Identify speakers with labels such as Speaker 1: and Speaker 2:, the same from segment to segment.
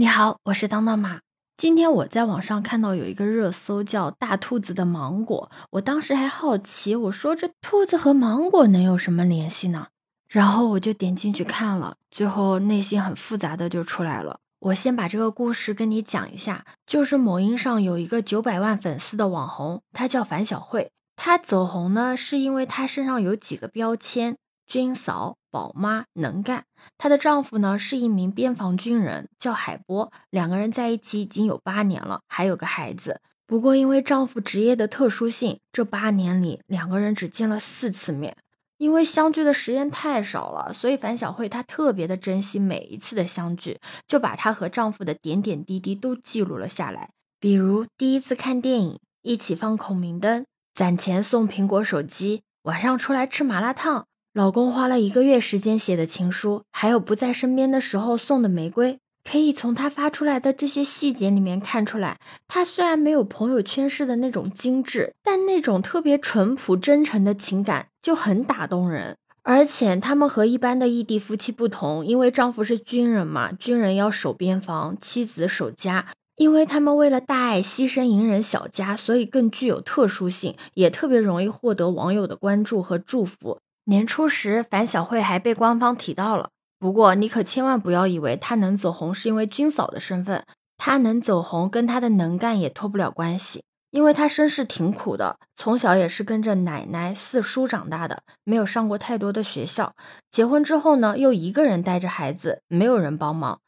Speaker 1: 你好，我是当当妈。今天我在网上看到有一个热搜叫“大兔子的芒果”，我当时还好奇，我说这兔子和芒果能有什么联系呢？然后我就点进去看了，最后内心很复杂的就出来了。我先把这个故事跟你讲一下，就是某音上有一个九百万粉丝的网红，他叫樊小慧，他走红呢是因为他身上有几个标签。军嫂、宝妈能干，她的丈夫呢是一名边防军人，叫海波。两个人在一起已经有八年了，还有个孩子。不过因为丈夫职业的特殊性，这八年里两个人只见了四次面。因为相聚的时间太少了，所以樊小慧她特别的珍惜每一次的相聚，就把她和丈夫的点点滴滴都记录了下来。比如第一次看电影，一起放孔明灯，攒钱送苹果手机，晚上出来吃麻辣烫。老公花了一个月时间写的情书，还有不在身边的时候送的玫瑰，可以从他发出来的这些细节里面看出来，他虽然没有朋友圈式的那种精致，但那种特别淳朴真诚的情感就很打动人。而且他们和一般的异地夫妻不同，因为丈夫是军人嘛，军人要守边防，妻子守家，因为他们为了大爱牺牲隐忍小家，所以更具有特殊性，也特别容易获得网友的关注和祝福。年初时，樊小慧还被官方提到了。不过，你可千万不要以为她能走红是因为军嫂的身份，她能走红跟她的能干也脱不了关系。因为她身世挺苦的，从小也是跟着奶奶、四叔长大的，没有上过太多的学校。结婚之后呢，又一个人带着孩子，没有人帮忙。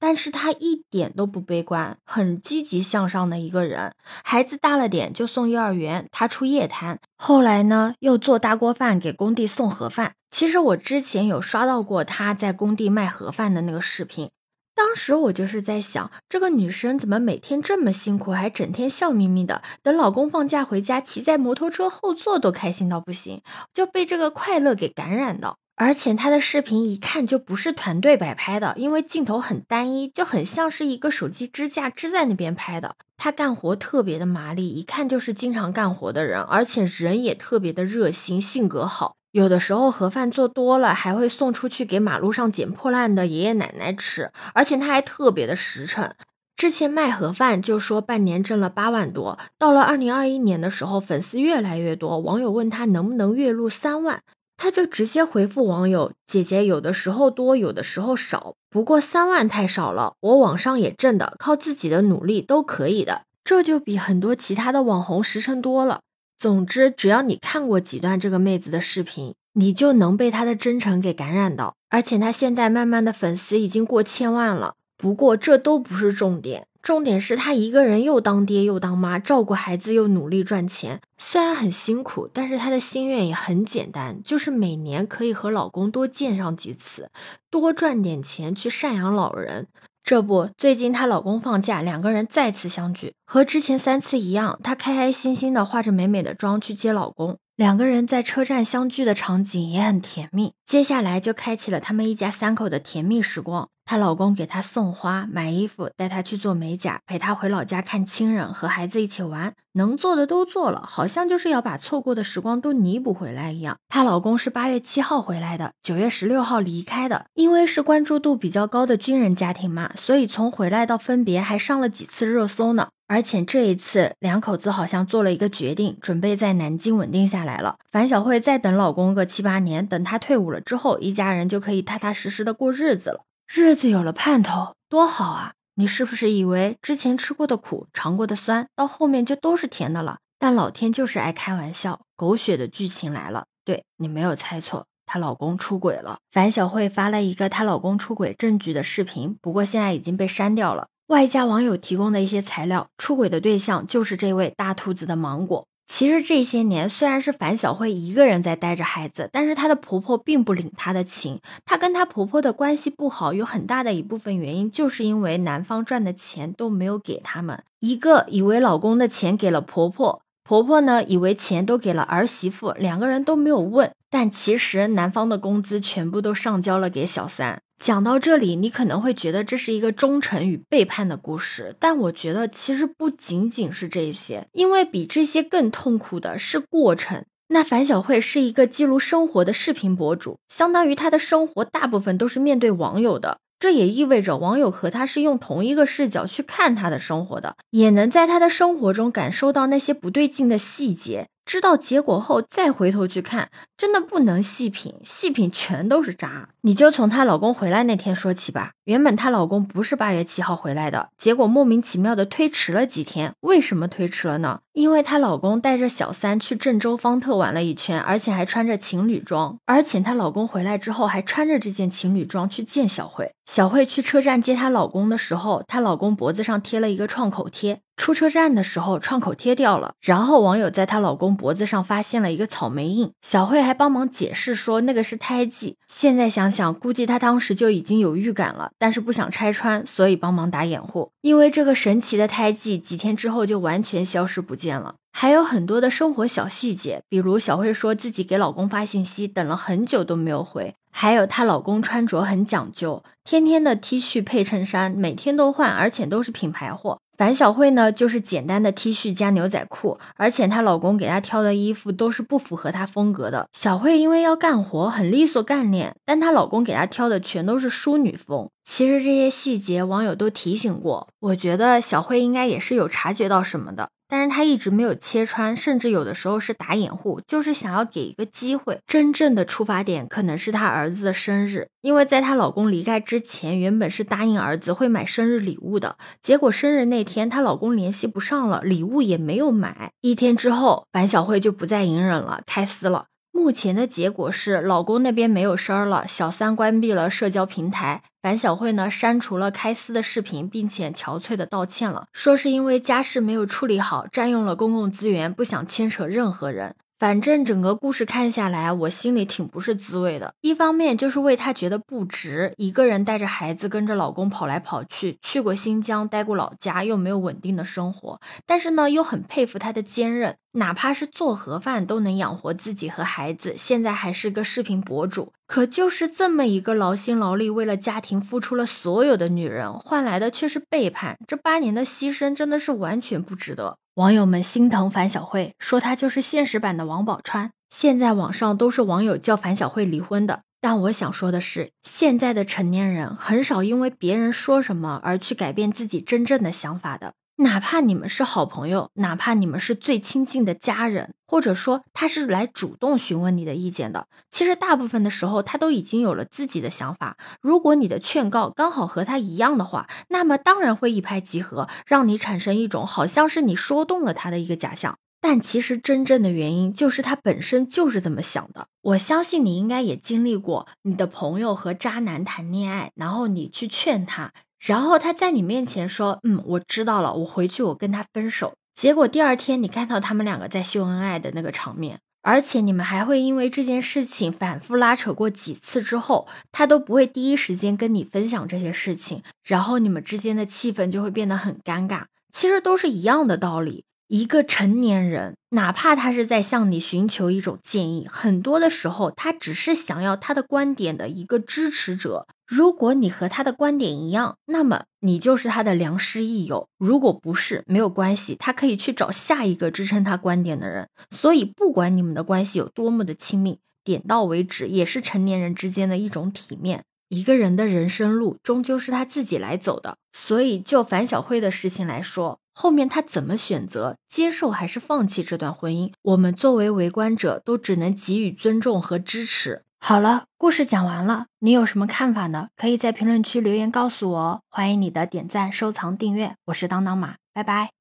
Speaker 1: 但是他一点都不悲观，很积极向上的一个人。孩子大了点就送幼儿园，他出夜摊。后来呢，又做大锅饭给工地送盒饭。其实我之前有刷到过他在工地卖盒饭的那个视频。当时我就是在想，这个女生怎么每天这么辛苦，还整天笑眯眯的？等老公放假回家，骑在摩托车后座都开心到不行，就被这个快乐给感染到。而且他的视频一看就不是团队摆拍的，因为镜头很单一，就很像是一个手机支架支在那边拍的。他干活特别的麻利，一看就是经常干活的人，而且人也特别的热心，性格好。有的时候盒饭做多了，还会送出去给马路上捡破烂的爷爷奶奶吃。而且他还特别的实诚，之前卖盒饭就说半年挣了八万多，到了二零二一年的时候，粉丝越来越多，网友问他能不能月入三万。他就直接回复网友：“姐姐有的时候多，有的时候少，不过三万太少了。我网上也挣的，靠自己的努力都可以的。这就比很多其他的网红实诚多了。总之，只要你看过几段这个妹子的视频，你就能被她的真诚给感染到。而且她现在慢慢的粉丝已经过千万了。不过这都不是重点。”重点是她一个人又当爹又当妈，照顾孩子又努力赚钱，虽然很辛苦，但是她的心愿也很简单，就是每年可以和老公多见上几次，多赚点钱去赡养老人。这不，最近她老公放假，两个人再次相聚，和之前三次一样，她开开心心的化着美美的妆去接老公，两个人在车站相聚的场景也很甜蜜。接下来就开启了他们一家三口的甜蜜时光。她老公给她送花、买衣服，带她去做美甲，陪她回老家看亲人，和孩子一起玩，能做的都做了，好像就是要把错过的时光都弥补回来一样。她老公是八月七号回来的，九月十六号离开的，因为是关注度比较高的军人家庭嘛，所以从回来到分别还上了几次热搜呢。而且这一次两口子好像做了一个决定，准备在南京稳定下来了。樊小慧再等老公个七八年，等他退伍了之后，一家人就可以踏踏实实的过日子了。日子有了盼头，多好啊！你是不是以为之前吃过的苦、尝过的酸，到后面就都是甜的了？但老天就是爱开玩笑，狗血的剧情来了。对你没有猜错，她老公出轨了。樊小慧发了一个她老公出轨证据的视频，不过现在已经被删掉了。外加网友提供的一些材料，出轨的对象就是这位大兔子的芒果。其实这些年虽然是樊小慧一个人在带着孩子，但是她的婆婆并不领她的情。她跟她婆婆的关系不好，有很大的一部分原因就是因为男方赚的钱都没有给他们。一个以为老公的钱给了婆婆，婆婆呢以为钱都给了儿媳妇，两个人都没有问。但其实男方的工资全部都上交了给小三。讲到这里，你可能会觉得这是一个忠诚与背叛的故事，但我觉得其实不仅仅是这些，因为比这些更痛苦的是过程。那樊小慧是一个记录生活的视频博主，相当于她的生活大部分都是面对网友的。这也意味着网友和他是用同一个视角去看他的生活的，也能在他的生活中感受到那些不对劲的细节。知道结果后再回头去看，真的不能细品，细品全都是渣。你就从她老公回来那天说起吧。原本她老公不是八月七号回来的，结果莫名其妙的推迟了几天。为什么推迟了呢？因为她老公带着小三去郑州方特玩了一圈，而且还穿着情侣装。而且她老公回来之后还穿着这件情侣装去见小慧。小慧去车站接她老公的时候，她老公脖子上贴了一个创口贴。出车站的时候，创口贴掉了，然后网友在她老公脖子上发现了一个草莓印，小慧还帮忙解释说那个是胎记。现在想想，估计她当时就已经有预感了，但是不想拆穿，所以帮忙打掩护。因为这个神奇的胎记，几天之后就完全消失不见了。还有很多的生活小细节，比如小慧说自己给老公发信息，等了很久都没有回。还有她老公穿着很讲究，天天的 T 恤配衬衫，每天都换，而且都是品牌货。樊小慧呢，就是简单的 T 恤加牛仔裤，而且她老公给她挑的衣服都是不符合她风格的。小慧因为要干活，很利索干练，但她老公给她挑的全都是淑女风。其实这些细节网友都提醒过，我觉得小慧应该也是有察觉到什么的。但是她一直没有切穿，甚至有的时候是打掩护，就是想要给一个机会。真正的出发点可能是她儿子的生日，因为在她老公离开之前，原本是答应儿子会买生日礼物的，结果生日那天她老公联系不上了，礼物也没有买。一天之后，樊小慧就不再隐忍了，开撕了。目前的结果是，老公那边没有声儿了，小三关闭了社交平台，樊小慧呢删除了开撕的视频，并且憔悴的道歉了，说是因为家事没有处理好，占用了公共资源，不想牵扯任何人。反正整个故事看下来，我心里挺不是滋味的。一方面就是为她觉得不值，一个人带着孩子跟着老公跑来跑去，去过新疆，待过老家，又没有稳定的生活。但是呢，又很佩服她的坚韧，哪怕是做盒饭都能养活自己和孩子，现在还是个视频博主。可就是这么一个劳心劳力，为了家庭付出了所有的女人，换来的却是背叛。这八年的牺牲真的是完全不值得。网友们心疼樊小慧，说她就是现实版的王宝钏。现在网上都是网友叫樊小慧离婚的，但我想说的是，现在的成年人很少因为别人说什么而去改变自己真正的想法的。哪怕你们是好朋友，哪怕你们是最亲近的家人，或者说他是来主动询问你的意见的，其实大部分的时候他都已经有了自己的想法。如果你的劝告刚好和他一样的话，那么当然会一拍即合，让你产生一种好像是你说动了他的一个假象。但其实真正的原因就是他本身就是这么想的。我相信你应该也经历过，你的朋友和渣男谈恋爱，然后你去劝他。然后他在你面前说：“嗯，我知道了，我回去我跟他分手。”结果第二天你看到他们两个在秀恩爱的那个场面，而且你们还会因为这件事情反复拉扯过几次之后，他都不会第一时间跟你分享这些事情，然后你们之间的气氛就会变得很尴尬。其实都是一样的道理。一个成年人，哪怕他是在向你寻求一种建议，很多的时候他只是想要他的观点的一个支持者。如果你和他的观点一样，那么你就是他的良师益友；如果不是，没有关系，他可以去找下一个支撑他观点的人。所以，不管你们的关系有多么的亲密，点到为止也是成年人之间的一种体面。一个人的人生路终究是他自己来走的，所以就樊小慧的事情来说，后面他怎么选择，接受还是放弃这段婚姻，我们作为围观者都只能给予尊重和支持。好了，故事讲完了，你有什么看法呢？可以在评论区留言告诉我哦。欢迎你的点赞、收藏、订阅，我是当当马，拜拜。